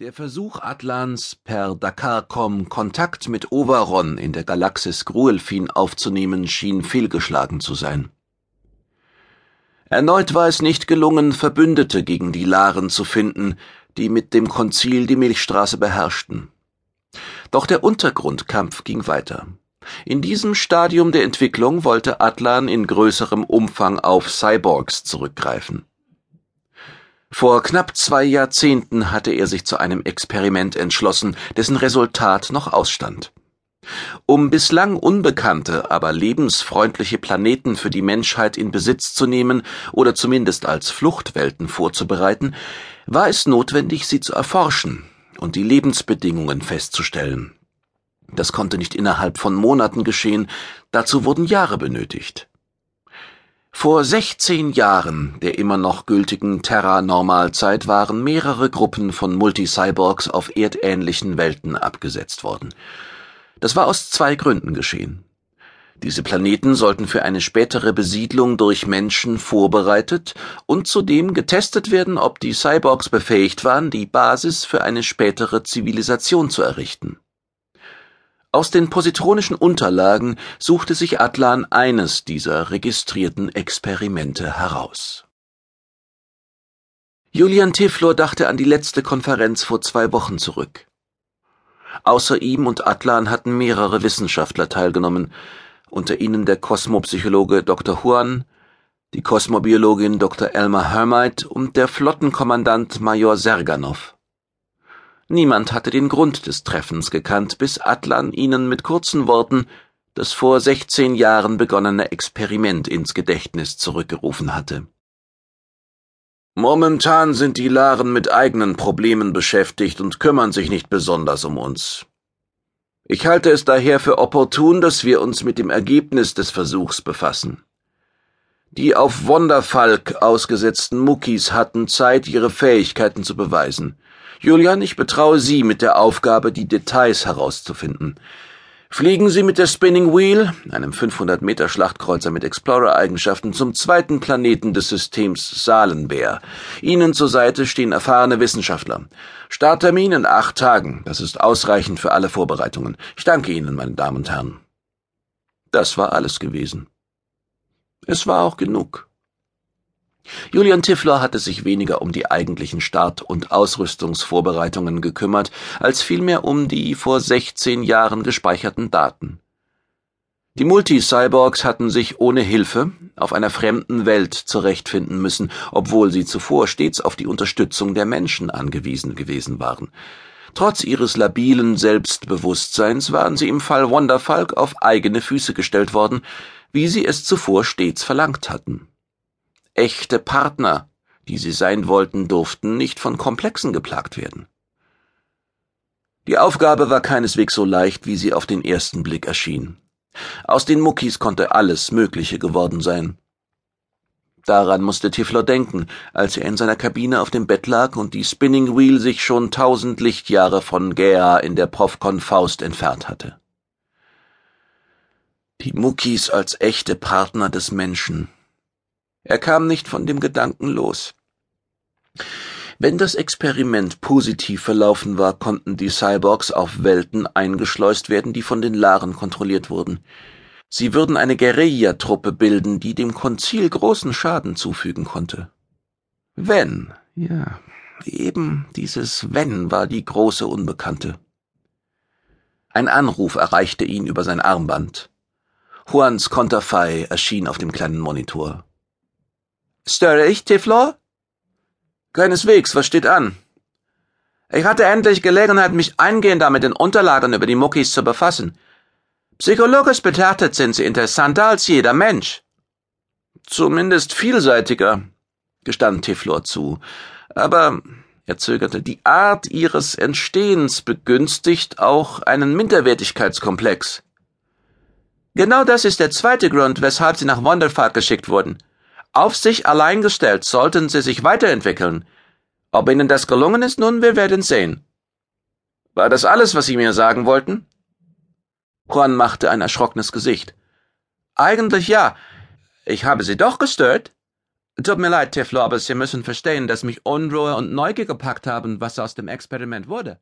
Der Versuch Atlans, per Dakarcom Kontakt mit Overon in der Galaxis Gruelfin aufzunehmen, schien fehlgeschlagen zu sein. Erneut war es nicht gelungen, Verbündete gegen die Laren zu finden, die mit dem Konzil die Milchstraße beherrschten. Doch der Untergrundkampf ging weiter. In diesem Stadium der Entwicklung wollte Atlan in größerem Umfang auf Cyborgs zurückgreifen. Vor knapp zwei Jahrzehnten hatte er sich zu einem Experiment entschlossen, dessen Resultat noch ausstand. Um bislang unbekannte, aber lebensfreundliche Planeten für die Menschheit in Besitz zu nehmen oder zumindest als Fluchtwelten vorzubereiten, war es notwendig, sie zu erforschen und die Lebensbedingungen festzustellen. Das konnte nicht innerhalb von Monaten geschehen, dazu wurden Jahre benötigt. Vor 16 Jahren der immer noch gültigen Terra-Normalzeit waren mehrere Gruppen von Multicyborgs auf erdähnlichen Welten abgesetzt worden. Das war aus zwei Gründen geschehen. Diese Planeten sollten für eine spätere Besiedlung durch Menschen vorbereitet und zudem getestet werden, ob die Cyborgs befähigt waren, die Basis für eine spätere Zivilisation zu errichten. Aus den positronischen Unterlagen suchte sich Atlan eines dieser registrierten Experimente heraus. Julian Tiflor dachte an die letzte Konferenz vor zwei Wochen zurück. Außer ihm und Atlan hatten mehrere Wissenschaftler teilgenommen, unter ihnen der Kosmopsychologe Dr. Huan, die Kosmobiologin Dr. Elmer Hermite und der Flottenkommandant Major Serganov. Niemand hatte den Grund des Treffens gekannt, bis Atlan ihnen mit kurzen Worten das vor sechzehn Jahren begonnene Experiment ins Gedächtnis zurückgerufen hatte. Momentan sind die Laren mit eigenen Problemen beschäftigt und kümmern sich nicht besonders um uns. Ich halte es daher für opportun, dass wir uns mit dem Ergebnis des Versuchs befassen. Die auf Wonderfalk ausgesetzten Muckis hatten Zeit, ihre Fähigkeiten zu beweisen. Julian, ich betraue Sie mit der Aufgabe, die Details herauszufinden. Fliegen Sie mit der Spinning Wheel, einem 500 Meter Schlachtkreuzer mit Explorer-Eigenschaften, zum zweiten Planeten des Systems Salenbär. Ihnen zur Seite stehen erfahrene Wissenschaftler. Starttermin in acht Tagen. Das ist ausreichend für alle Vorbereitungen. Ich danke Ihnen, meine Damen und Herren. Das war alles gewesen. Es war auch genug. Julian Tiffler hatte sich weniger um die eigentlichen Start- und Ausrüstungsvorbereitungen gekümmert, als vielmehr um die vor 16 Jahren gespeicherten Daten. Die Multi-Cyborgs hatten sich ohne Hilfe auf einer fremden Welt zurechtfinden müssen, obwohl sie zuvor stets auf die Unterstützung der Menschen angewiesen gewesen waren. Trotz ihres labilen Selbstbewusstseins waren sie im Fall Wonderfalk auf eigene Füße gestellt worden, wie sie es zuvor stets verlangt hatten. Echte Partner, die sie sein wollten, durften nicht von Komplexen geplagt werden. Die Aufgabe war keineswegs so leicht, wie sie auf den ersten Blick erschien. Aus den Muckis konnte alles Mögliche geworden sein. Daran musste Tifler denken, als er in seiner Kabine auf dem Bett lag und die Spinning Wheel sich schon tausend Lichtjahre von Gea in der Profcon Faust entfernt hatte. Die Muckis als echte Partner des Menschen. Er kam nicht von dem Gedanken los. Wenn das Experiment positiv verlaufen war, konnten die Cyborgs auf Welten eingeschleust werden, die von den Laren kontrolliert wurden. Sie würden eine Guerilla-Truppe bilden, die dem Konzil großen Schaden zufügen konnte. Wenn, ja, eben dieses Wenn war die große Unbekannte. Ein Anruf erreichte ihn über sein Armband. Juans Konterfei erschien auf dem kleinen Monitor. Störe ich, Tiflor? Keineswegs, was steht an? Ich hatte endlich Gelegenheit, mich eingehender mit den Unterlagen über die Muckis zu befassen. Psychologisch betrachtet sind sie interessanter als jeder Mensch. Zumindest vielseitiger, gestand Tiflor zu. Aber, er zögerte, die Art ihres Entstehens begünstigt auch einen Minderwertigkeitskomplex. Genau das ist der zweite Grund, weshalb sie nach Wonderfahrt geschickt wurden. Auf sich allein gestellt sollten sie sich weiterentwickeln. Ob ihnen das gelungen ist, nun, wir werden sehen. War das alles, was Sie mir sagen wollten? Juan machte ein erschrockenes Gesicht. Eigentlich ja. Ich habe Sie doch gestört. Tut mir leid, Tiflo, aber Sie müssen verstehen, dass mich Unruhe und Neugier gepackt haben, was aus dem Experiment wurde.